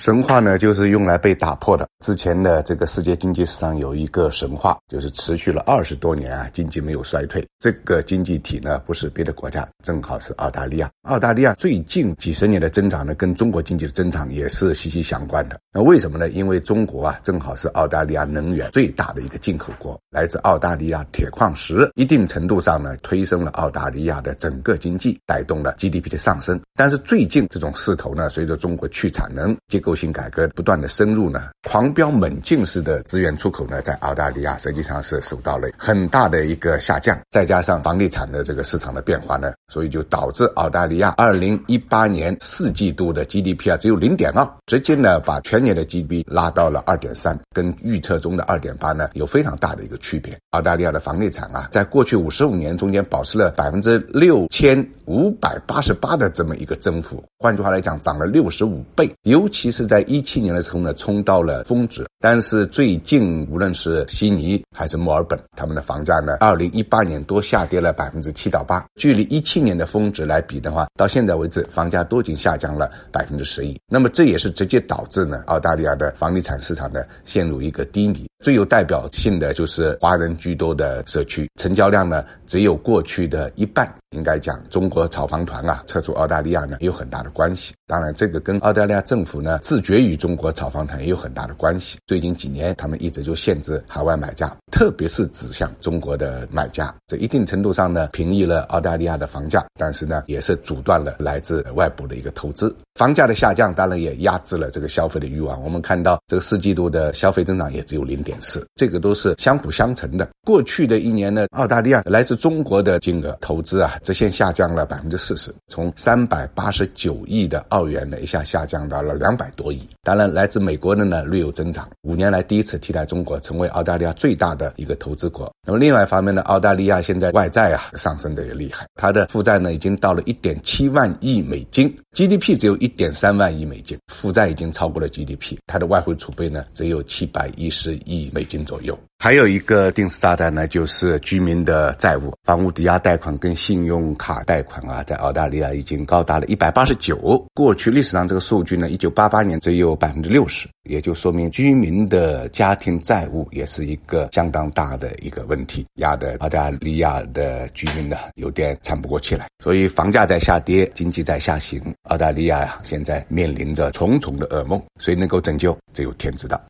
神话呢，就是用来被打破的。之前的这个世界经济史上有一个神话，就是持续了二十多年啊，经济没有衰退。这个经济体呢，不是别的国家，正好是澳大利亚。澳大利亚最近几十年的增长呢，跟中国经济的增长也是息息相关的。那为什么呢？因为中国啊，正好是澳大利亚能源最大的一个进口国，来自澳大利亚铁矿石，一定程度上呢，推升了澳大利亚的整个经济，带动了 GDP 的上升。但是最近这种势头呢，随着中国去产能、结构性改革不断的深入呢，狂飙猛进式的资源出口呢，在澳大利亚实际上是受到了很大的一个下降，再加上房地产的这个市场的变化呢，所以就导致澳大利亚二零一八年四季度的 GDP 啊只有零点二，直接呢把全年的 GDP 拉到了二点三，跟预测中的二点八呢有非常大的一个区别。澳大利亚的房地产啊，在过去五十五年中间保持了百分之六千五百八十八的这么一个增幅，换句话来讲，涨了六十五倍，尤其是在一七年的时候呢，冲到了峰值。但是最近，无论是悉尼还是墨尔本，他们的房价呢，二零一八年都下跌了百分之七到八。距离一七年的峰值来比的话，到现在为止，房价都已经下降了百分之十一。那么这也是直接导致呢，澳大利亚的房地产市场呢陷入一个低迷。最有代表性的就是华人居多的社区，成交量呢只有过去的一半。应该讲，中国炒房团啊撤出澳大利亚呢有很大的关系。当然，这个跟澳大利亚政府呢自觉与中国炒房团也有很大的关系。最近几年，他们一直就限制海外买家，特别是指向中国的买家，这一定程度上呢平抑了澳大利亚的房价，但是呢也是阻断了来自外部的一个投资。房价的下降当然也压制了这个消费的欲望。我们看到这个四季度的消费增长也只有零点四，这个都是相辅相成的。过去的一年呢，澳大利亚来自中国的金额投资啊。直线下降了百分之四十，从三百八十九亿的澳元呢，一下下降到了两百多亿。当然，来自美国的呢略有增长，五年来第一次替代中国成为澳大利亚最大的一个投资国。那么另外一方面呢，澳大利亚现在外债啊上升的也厉害，它的负债呢已经到了一点七万亿美金，GDP 只有一点三万亿美金，负债已经超过了 GDP，它的外汇储备呢只有七百一十亿美金左右。还有一个定时炸弹呢，就是居民的债务，房屋抵押贷款跟信用卡贷款啊，在澳大利亚已经高达了一百八十九。过去历史上这个数据呢，一九八八年只有百分之六十，也就说明居民的家庭债务也是一个相当大的一个问题，压得澳大利亚的居民呢有点喘不过气来。所以房价在下跌，经济在下行，澳大利亚呀现在面临着重重的噩梦，谁能够拯救，只有天知道。